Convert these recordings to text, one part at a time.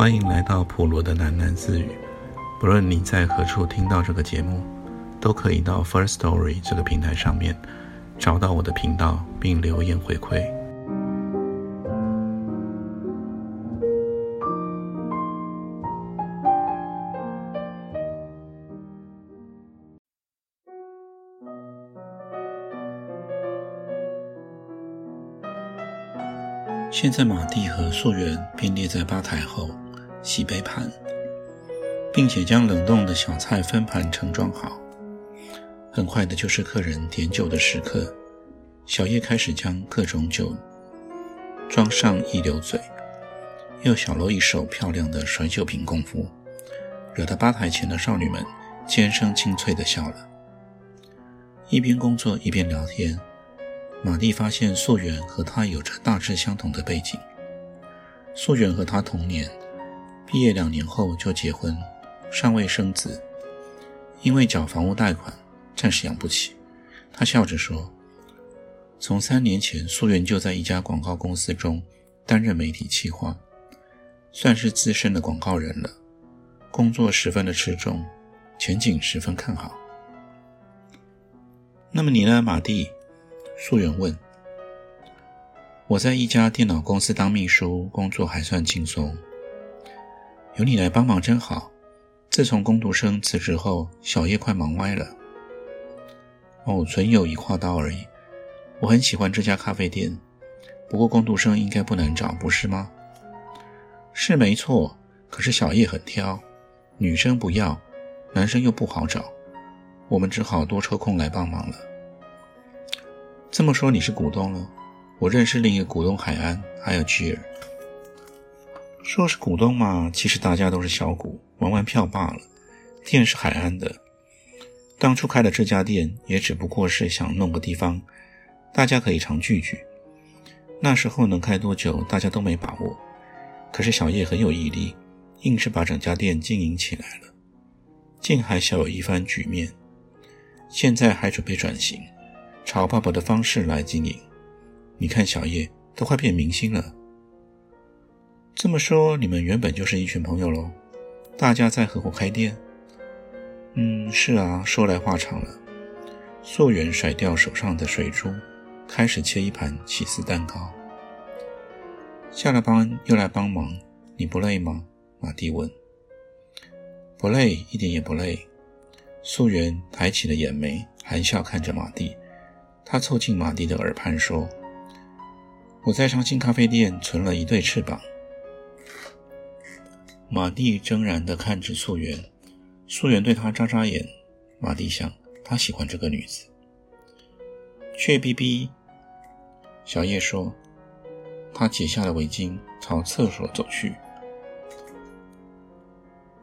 欢迎来到普罗的喃喃自语。不论你在何处听到这个节目，都可以到 First Story 这个平台上面找到我的频道，并留言回馈。现在，马蒂和素媛并列在吧台后，洗杯盘，并且将冷冻的小菜分盘盛装好。很快的就是客人点酒的时刻，小叶开始将各种酒装上一流嘴，又小露一手漂亮的甩酒瓶功夫，惹得吧台前的少女们尖声清脆的笑了。一边工作一边聊天。马蒂发现素媛和他有着大致相同的背景。素媛和他同年，毕业两年后就结婚，尚未生子，因为缴房屋贷款，暂时养不起。他笑着说：“从三年前，素媛就在一家广告公司中担任媒体企划，算是资深的广告人了。工作十分的吃重，前景十分看好。那么你呢，马蒂？”素媛问：“我在一家电脑公司当秘书，工作还算轻松。有你来帮忙真好。自从工读生辞职后，小叶快忙歪了。哦，纯友谊跨刀而已。我很喜欢这家咖啡店，不过工读生应该不难找，不是吗？是没错。可是小叶很挑，女生不要，男生又不好找，我们只好多抽空来帮忙了。”这么说你是股东了？我认识另一个股东海安，还有吉尔。说是股东嘛，其实大家都是小股，玩玩票罢了。店是海安的，当初开的这家店也只不过是想弄个地方，大家可以常聚聚。那时候能开多久，大家都没把握。可是小叶很有毅力，硬是把整家店经营起来了，竟还小有一番局面。现在还准备转型。朝爸爸的方式来经营，你看小叶都快变明星了。这么说，你们原本就是一群朋友喽？大家在合伙开店？嗯，是啊。说来话长了。素媛甩掉手上的水珠，开始切一盘起司蛋糕。下了班又来帮忙，你不累吗？马蒂问。不累，一点也不累。素媛抬起了眼眉，含笑看着马蒂。他凑近马蒂的耳畔说：“我在上新咖啡店存了一对翅膀。”马蒂怔然地看着素媛，素媛对他眨眨眼。马蒂想，他喜欢这个女子。雀逼逼，小叶说。他解下了围巾，朝厕所走去。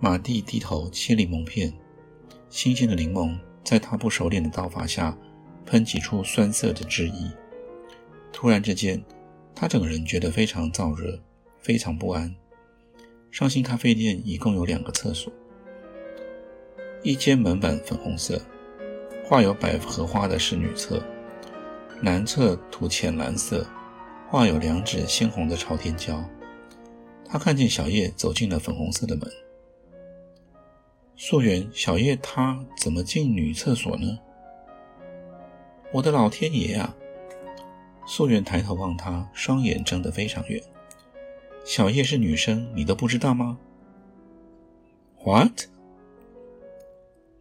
马蒂低头切柠檬片，新鲜的柠檬在他不熟练的刀法下。喷挤出酸涩的汁液。突然之间，他整个人觉得非常燥热，非常不安。上新咖啡店一共有两个厕所，一间门板粉红色，画有百合花的是女厕，男厕涂浅蓝色，画有两指鲜红的朝天椒。他看见小叶走进了粉红色的门。素媛，小叶他怎么进女厕所呢？我的老天爷啊！素媛抬头望他，双眼睁得非常圆。小叶是女生，你都不知道吗？What？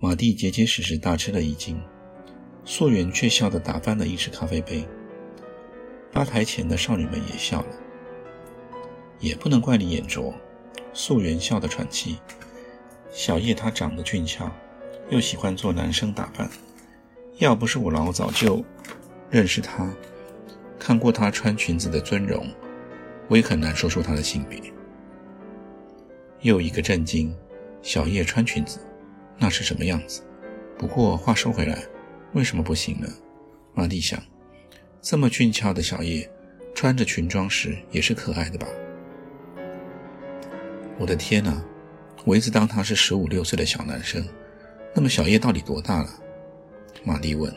马蒂结结实实大吃了一惊，素媛却笑得打翻了一只咖啡杯。吧台前的少女们也笑了。也不能怪你眼拙，素媛笑得喘气。小叶她长得俊俏，又喜欢做男生打扮。要不是我老早就认识她，看过她穿裙子的尊容，我也很难说出她的性别。又一个震惊，小叶穿裙子，那是什么样子？不过话说回来，为什么不行呢？马蒂想，这么俊俏的小叶，穿着裙装时也是可爱的吧？我的天哪！我一直当他是十五六岁的小男生，那么小叶到底多大了？马蒂问：“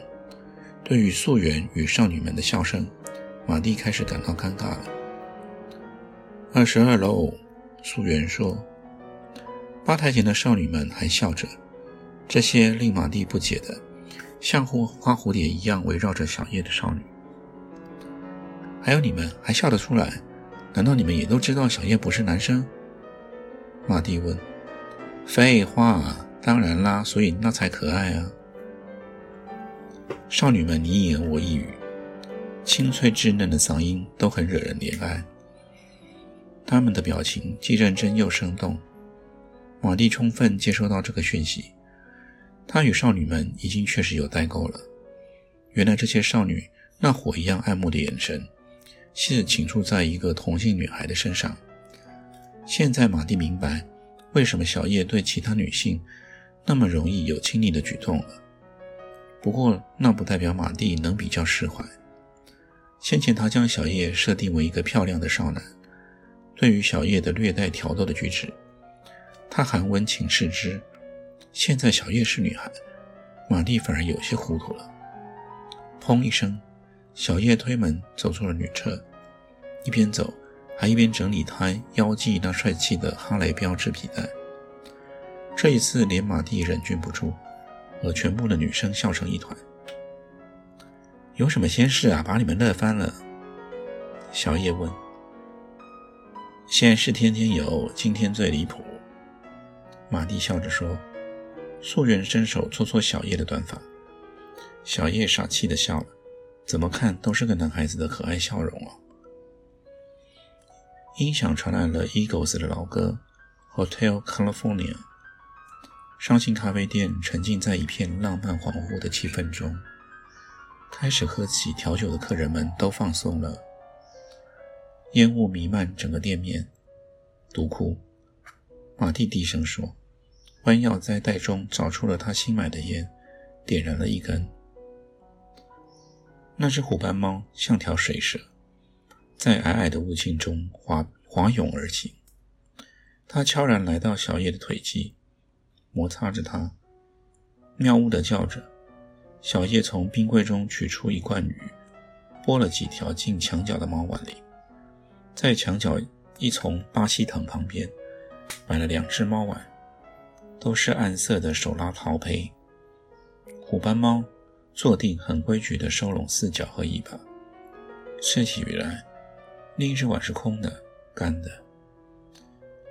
对于素媛与少女们的笑声，马蒂开始感到尴尬了。”二十二楼，素媛说。吧台前的少女们还笑着，这些令马蒂不解的，像花花蝴蝶一样围绕着小叶的少女。还有你们还笑得出来？难道你们也都知道小叶不是男生？马蒂问。废话，当然啦，所以那才可爱啊！少女们你一言我一语，清脆稚嫩的嗓音都很惹人怜爱。他们的表情既认真又生动。马蒂充分接收到这个讯息，他与少女们已经确实有代沟了。原来这些少女那火一样爱慕的眼神，是倾注在一个同性女孩的身上。现在马蒂明白，为什么小叶对其他女性那么容易有亲昵的举动了。不过那不代表马蒂能比较释怀。先前他将小叶设定为一个漂亮的少男，对于小叶的略带挑逗的举止。他还温情视之。现在小叶是女孩，马蒂反而有些糊涂了。砰一声，小叶推门走出了女厕，一边走还一边整理他腰系那帅气的哈雷标志皮带。这一次连马蒂忍俊不住，和全部的女生笑成一团。有什么仙事啊？把你们乐翻了？小叶问。现是天天有，今天最离谱。马蒂笑着说：“素媛伸手搓搓小叶的短发，小叶傻气地笑了，怎么看都是个男孩子的可爱笑容哦。”音响传来了 Eagles 的老歌《Hotel California》，伤心咖啡店沉浸在一片浪漫恍惚的气氛中，开始喝起调酒的客人们都放松了，烟雾弥漫整个店面。独哭，马蒂低声说。弯腰在袋中找出了他新买的烟，点燃了一根。那只虎斑猫像条水蛇，在矮矮的雾气中滑滑涌而行。它悄然来到小叶的腿际，摩擦着它，喵呜地叫着。小叶从冰柜中取出一罐鱼，拨了几条进墙角的猫碗里，在墙角一丛巴西藤旁边摆了两只猫碗。都是暗色的手拉陶胚。虎斑猫坐定，很规矩地收拢四脚和尾巴。吃起鱼来，另一只碗是空的、干的。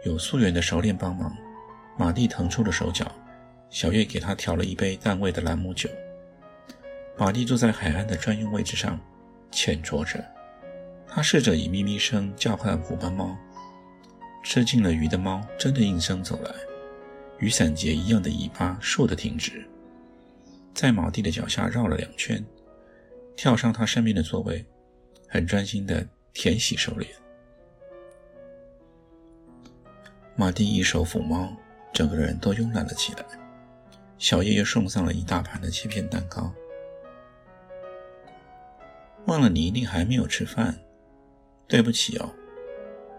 有素媛的熟练帮忙，马蒂腾出了手脚，小月给他调了一杯淡味的兰姆酒。马蒂坐在海岸的专用位置上，浅酌着。他试着以咪咪声叫唤虎斑猫。吃尽了鱼的猫真的应声走来。雨伞节一样的尾巴竖得挺直，在马蒂的脚下绕了两圈，跳上他身边的座位，很专心地舔洗手脸。马蒂一手抚猫，整个人都慵懒了起来。小叶又送上了一大盘的切片蛋糕。忘了你一定还没有吃饭，对不起哦，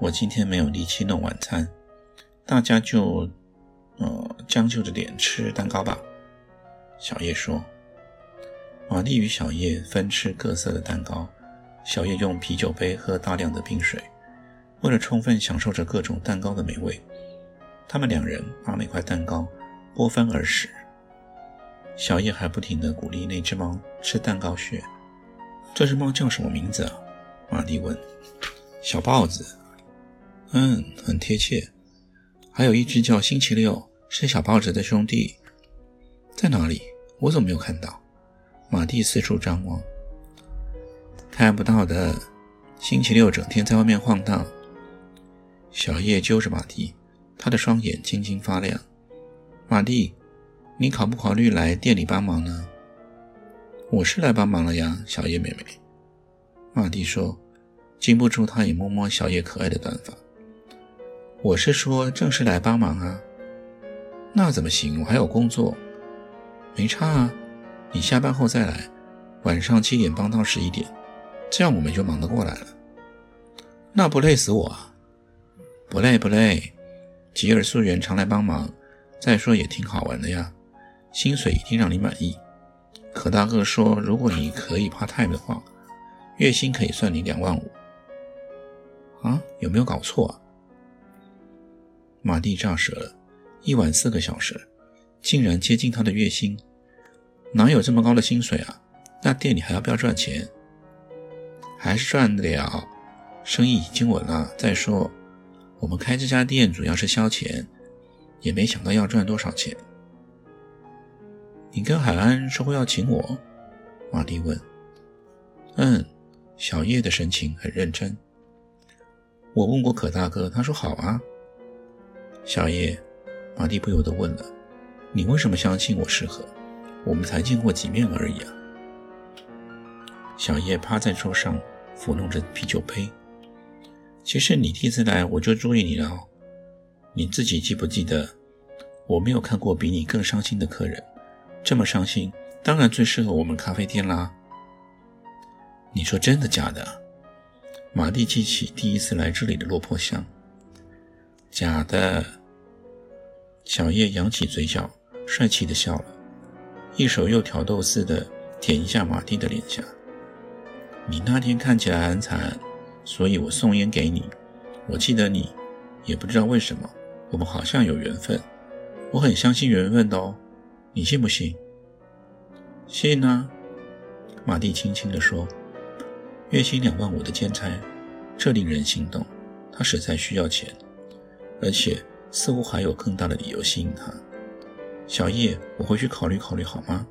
我今天没有力气弄晚餐，大家就。呃，将就着点吃蛋糕吧，小叶说。玛丽与小叶分吃各色的蛋糕，小叶用啤酒杯喝大量的冰水。为了充分享受着各种蛋糕的美味，他们两人把每块蛋糕拨分而食。小叶还不停地鼓励那只猫吃蛋糕屑。这只猫叫什么名字啊？玛丽问。小豹子。嗯，很贴切。还有一只叫星期六。是小豹子的兄弟，在哪里？我怎么没有看到？马蒂四处张望，看不到的。星期六整天在外面晃荡。小叶揪着马蒂，他的双眼晶晶发亮。马蒂，你考不考虑来店里帮忙呢？我是来帮忙了呀，小叶妹妹。马蒂说，禁不住他也摸摸小叶可爱的短发。我是说，正式来帮忙啊。那怎么行？我还有工作，没差啊。你下班后再来，晚上七点帮到十一点，这样我们就忙得过来了。那不累死我啊？不累不累，吉尔素媛常来帮忙，再说也挺好玩的呀。薪水一定让你满意。可大哥说，如果你可以怕太的话，月薪可以算你两万五。啊？有没有搞错啊？马蒂炸舌了，一晚四个小时，竟然接近他的月薪，哪有这么高的薪水啊？那店里还要不要赚钱？还是赚得了，生意已经稳了。再说，我们开这家店主要是消遣，也没想到要赚多少钱。你跟海安说过要请我？马蒂问。嗯，小叶的神情很认真。我问过可大哥，他说好啊。小叶，马蒂不由得问了：“你为什么相信我适合？我们才见过几面而已啊。”小叶趴在桌上抚弄着啤酒杯。其实你第一次来我就注意你了，你自己记不记得？我没有看过比你更伤心的客人，这么伤心，当然最适合我们咖啡店啦。你说真的假的？马蒂记起第一次来这里的落魄相。假的。小叶扬起嘴角，帅气的笑了，一手又挑逗似的舔一下马蒂的脸颊。你那天看起来很惨，所以我送烟给你。我记得你，也不知道为什么，我们好像有缘分。我很相信缘分的哦，你信不信？信啊，马蒂轻轻地说。月薪两万五的兼差，这令人心动。他实在需要钱，而且似乎还有更大的理由吸引他。小叶，我回去考虑考虑好吗？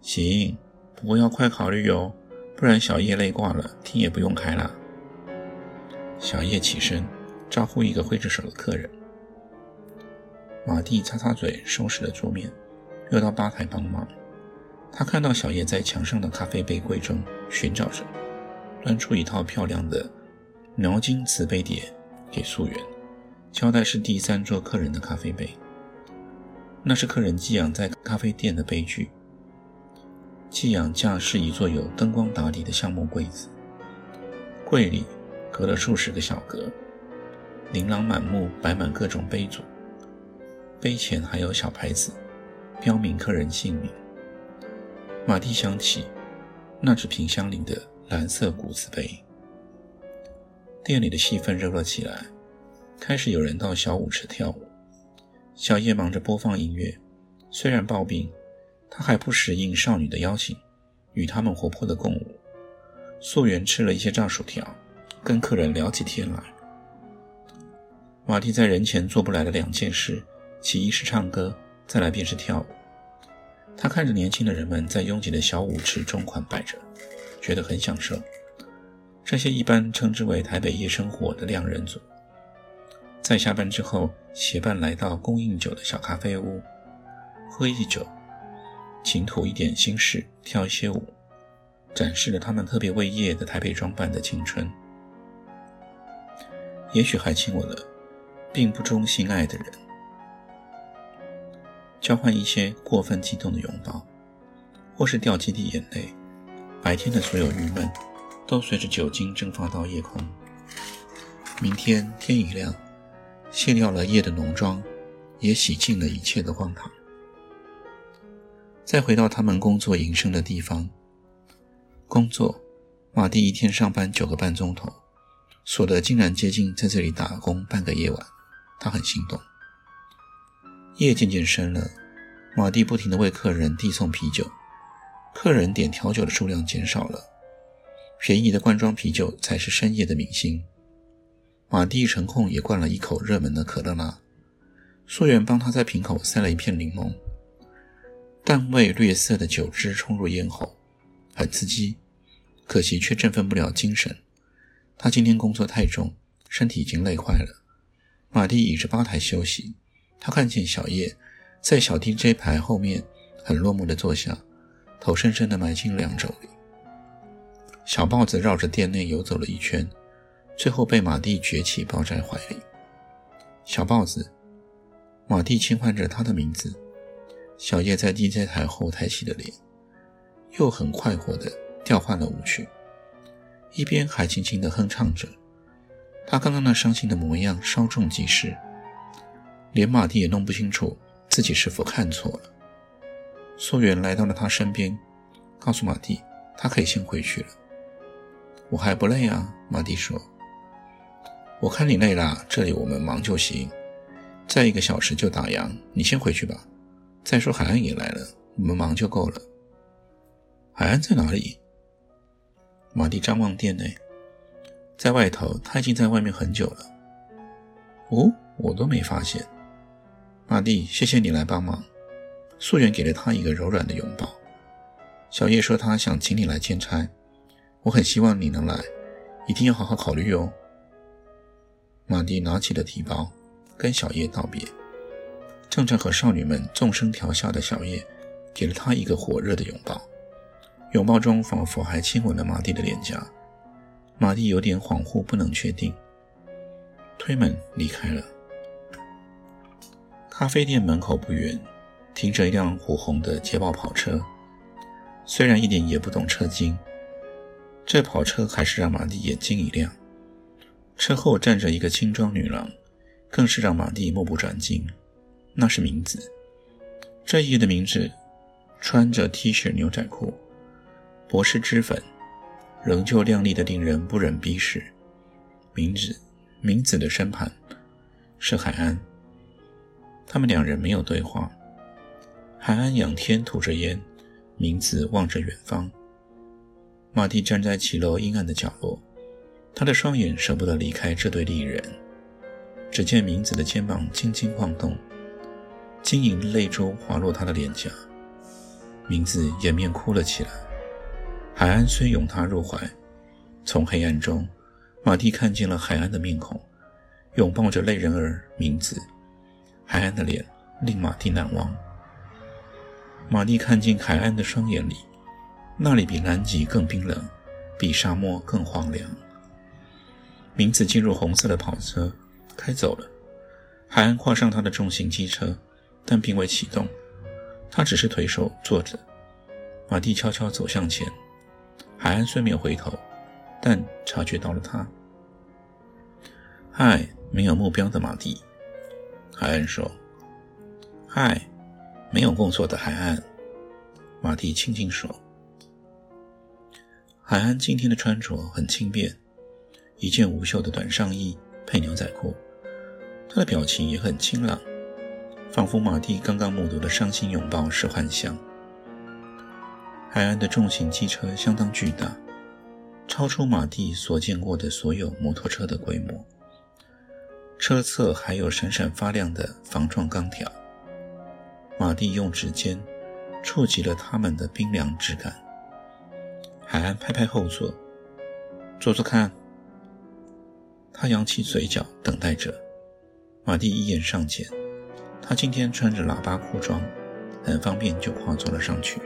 行，不过要快考虑哟。不然小叶累挂了，厅也不用开了。小叶起身招呼一个挥着手的客人。马蒂擦擦嘴，收拾了桌面，又到吧台帮忙。他看到小叶在墙上的咖啡杯柜中寻找着，端出一套漂亮的描金瓷杯碟给素媛，交代是第三桌客人的咖啡杯。那是客人寄养在咖啡店的杯具。寄养架是一座有灯光打底的橡木柜子，柜里隔了数十个小格，琳琅满目，摆满各种杯组，杯前还有小牌子，标明客人姓名。马蒂想起那只瓶香林的蓝色古瓷杯。店里的气氛热络起来，开始有人到小舞池跳舞。小叶忙着播放音乐，虽然抱病。他还不时应少女的邀请，与他们活泼的共舞。素媛吃了一些炸薯条，跟客人聊起天来。马蒂在人前做不来的两件事，其一是唱歌，再来便是跳舞。他看着年轻的人们在拥挤的小舞池中款摆着，觉得很享受。这些一般称之为台北夜生活的两人组，在下班之后结伴来到供应酒的小咖啡屋，喝一酒。倾吐一点心事，跳一些舞，展示了他们特别为夜的台北装扮的青春。也许还亲吻了并不忠心爱的人，交换一些过分激动的拥抱，或是掉几滴眼泪。白天的所有郁闷，都随着酒精蒸发到夜空。明天天一亮，卸掉了夜的浓妆，也洗净了一切的荒唐。再回到他们工作营生的地方，工作，马蒂一天上班九个半钟头，所得竟然接近在这里打工半个夜晚，他很心动。夜渐渐深了，马蒂不停地为客人递送啤酒，客人点调酒的数量减少了，便宜的罐装啤酒才是深夜的明星。马蒂成空也灌了一口热门的可乐拉，素媛帮他在瓶口塞了一片柠檬。淡味略涩的酒汁冲入咽喉，很刺激，可惜却振奋不了精神。他今天工作太重，身体已经累坏了。马蒂倚着吧台休息，他看见小叶在小 DJ 牌后面很落寞地坐下，头深深地埋进两肘里。小豹子绕着店内游走了一圈，最后被马蒂撅起抱在怀里。小豹子，马蒂轻唤着他的名字。小叶在 DJ 台后抬起了脸，又很快活地调换了舞曲，一边还轻轻地哼唱着。他刚刚那伤心的模样稍纵即逝，连马蒂也弄不清楚自己是否看错了。素媛来到了他身边，告诉马蒂，他可以先回去了。我还不累啊，马蒂说。我看你累了，这里我们忙就行。再一个小时就打烊，你先回去吧。再说海安也来了，我们忙就够了。海安在哪里？马蒂张望店内，在外头，他已经在外面很久了。哦，我都没发现。马蒂，谢谢你来帮忙。素媛给了他一个柔软的拥抱。小叶说他想请你来兼差，我很希望你能来，一定要好好考虑哦。马蒂拿起了提包，跟小叶道别。正在和少女们纵声调笑的小叶，给了他一个火热的拥抱，拥抱中仿佛还亲吻了马蒂的脸颊。马蒂有点恍惚，不能确定。推门离开了。咖啡店门口不远，停着一辆火红的捷豹跑车。虽然一点也不懂车经，这跑车还是让马蒂眼睛一亮。车后站着一个轻装女郎，更是让马蒂目不转睛。那是明子，这一的名字，穿着 T 恤牛仔裤，薄施脂粉，仍旧靓丽的令人不忍逼视。明子，明子的身旁是海安，他们两人没有对话。海安仰天吐着烟。明子望着远方，马蒂站在骑楼阴暗的角落，他的双眼舍不得离开这对丽人。只见明子的肩膀轻轻晃动，晶莹的泪珠滑落他的脸颊，明子掩面哭了起来。海安虽拥她入怀，从黑暗中，马蒂看见了海安的面孔，拥抱着泪人儿明子，海安的脸令马蒂难忘。玛丽看进海岸的双眼里，那里比南极更冰冷，比沙漠更荒凉。明子进入红色的跑车，开走了。海岸跨上他的重型机车，但并未启动，他只是腿手坐着。马蒂悄悄走向前，海岸虽没有回头，但察觉到了他。嗨，没有目标的马蒂，海岸说。嗨。没有工作的海岸，马蒂轻轻说：“海安今天的穿着很轻便，一件无袖的短上衣配牛仔裤，他的表情也很清朗，仿佛马蒂刚刚目睹的伤心拥抱是幻象。”海安的重型机车相当巨大，超出马蒂所见过的所有摩托车的规模，车侧还有闪闪发亮的防撞钢条。马蒂用指尖触及了他们的冰凉质感。海安拍拍后座，坐坐看。他扬起嘴角，等待着。马蒂一眼上前，他今天穿着喇叭裤装，很方便，就跨坐了上去。